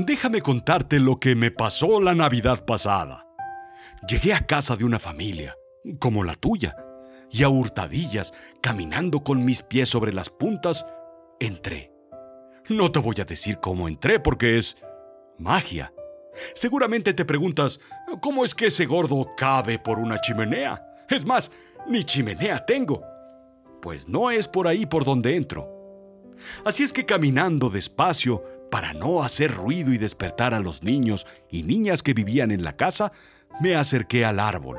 Déjame contarte lo que me pasó la Navidad pasada. Llegué a casa de una familia, como la tuya, y a hurtadillas, caminando con mis pies sobre las puntas, entré. No te voy a decir cómo entré porque es magia. Seguramente te preguntas, ¿cómo es que ese gordo cabe por una chimenea? Es más, ni chimenea tengo. Pues no es por ahí por donde entro. Así es que caminando despacio, para no hacer ruido y despertar a los niños y niñas que vivían en la casa, me acerqué al árbol.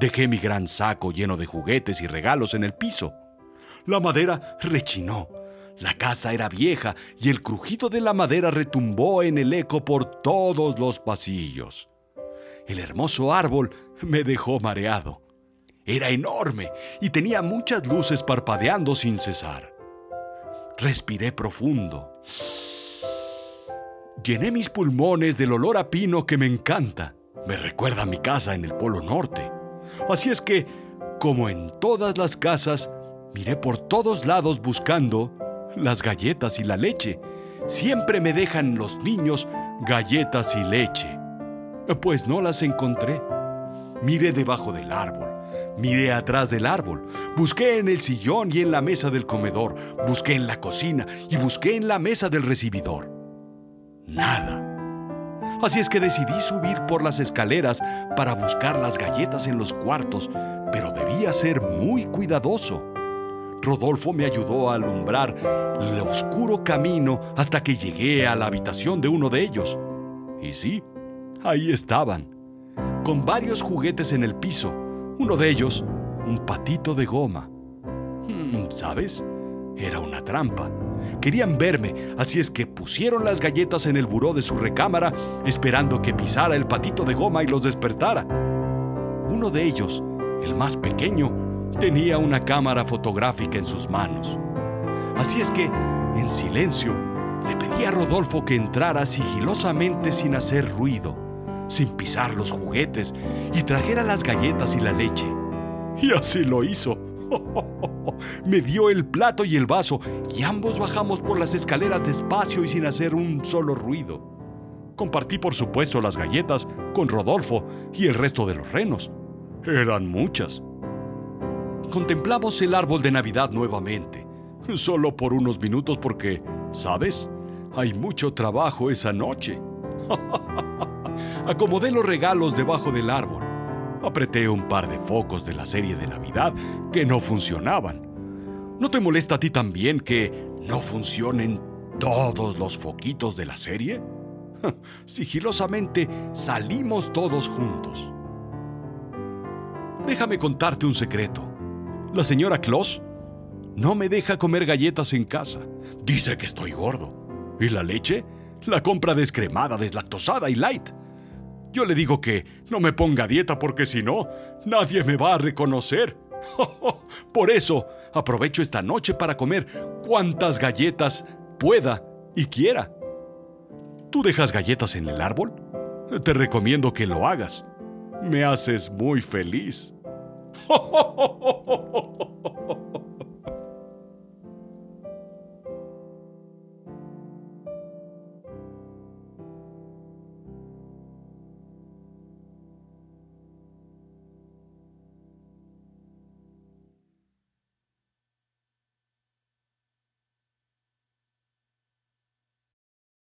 Dejé mi gran saco lleno de juguetes y regalos en el piso. La madera rechinó. La casa era vieja y el crujido de la madera retumbó en el eco por todos los pasillos. El hermoso árbol me dejó mareado. Era enorme y tenía muchas luces parpadeando sin cesar. Respiré profundo. Llené mis pulmones del olor a pino que me encanta. Me recuerda a mi casa en el Polo Norte. Así es que, como en todas las casas, miré por todos lados buscando las galletas y la leche. Siempre me dejan los niños galletas y leche. Pues no las encontré. Miré debajo del árbol, miré atrás del árbol, busqué en el sillón y en la mesa del comedor, busqué en la cocina y busqué en la mesa del recibidor. Nada. Así es que decidí subir por las escaleras para buscar las galletas en los cuartos, pero debía ser muy cuidadoso. Rodolfo me ayudó a alumbrar el oscuro camino hasta que llegué a la habitación de uno de ellos. Y sí, ahí estaban, con varios juguetes en el piso, uno de ellos un patito de goma. Hmm, ¿Sabes? Era una trampa. Querían verme, así es que pusieron las galletas en el buró de su recámara, esperando que pisara el patito de goma y los despertara. Uno de ellos, el más pequeño, tenía una cámara fotográfica en sus manos. Así es que, en silencio, le pedí a Rodolfo que entrara sigilosamente sin hacer ruido, sin pisar los juguetes, y trajera las galletas y la leche. Y así lo hizo. Me dio el plato y el vaso y ambos bajamos por las escaleras despacio y sin hacer un solo ruido. Compartí por supuesto las galletas con Rodolfo y el resto de los renos. Eran muchas. Contemplamos el árbol de Navidad nuevamente, solo por unos minutos porque, ¿sabes? Hay mucho trabajo esa noche. Acomodé los regalos debajo del árbol apreté un par de focos de la serie de Navidad que no funcionaban. ¿No te molesta a ti también que no funcionen todos los foquitos de la serie? Sigilosamente salimos todos juntos. Déjame contarte un secreto. La señora Claus no me deja comer galletas en casa. Dice que estoy gordo. ¿Y la leche? La compra descremada, deslactosada y light. Yo le digo que no me ponga dieta porque si no, nadie me va a reconocer. Por eso, aprovecho esta noche para comer cuantas galletas pueda y quiera. ¿Tú dejas galletas en el árbol? Te recomiendo que lo hagas. Me haces muy feliz.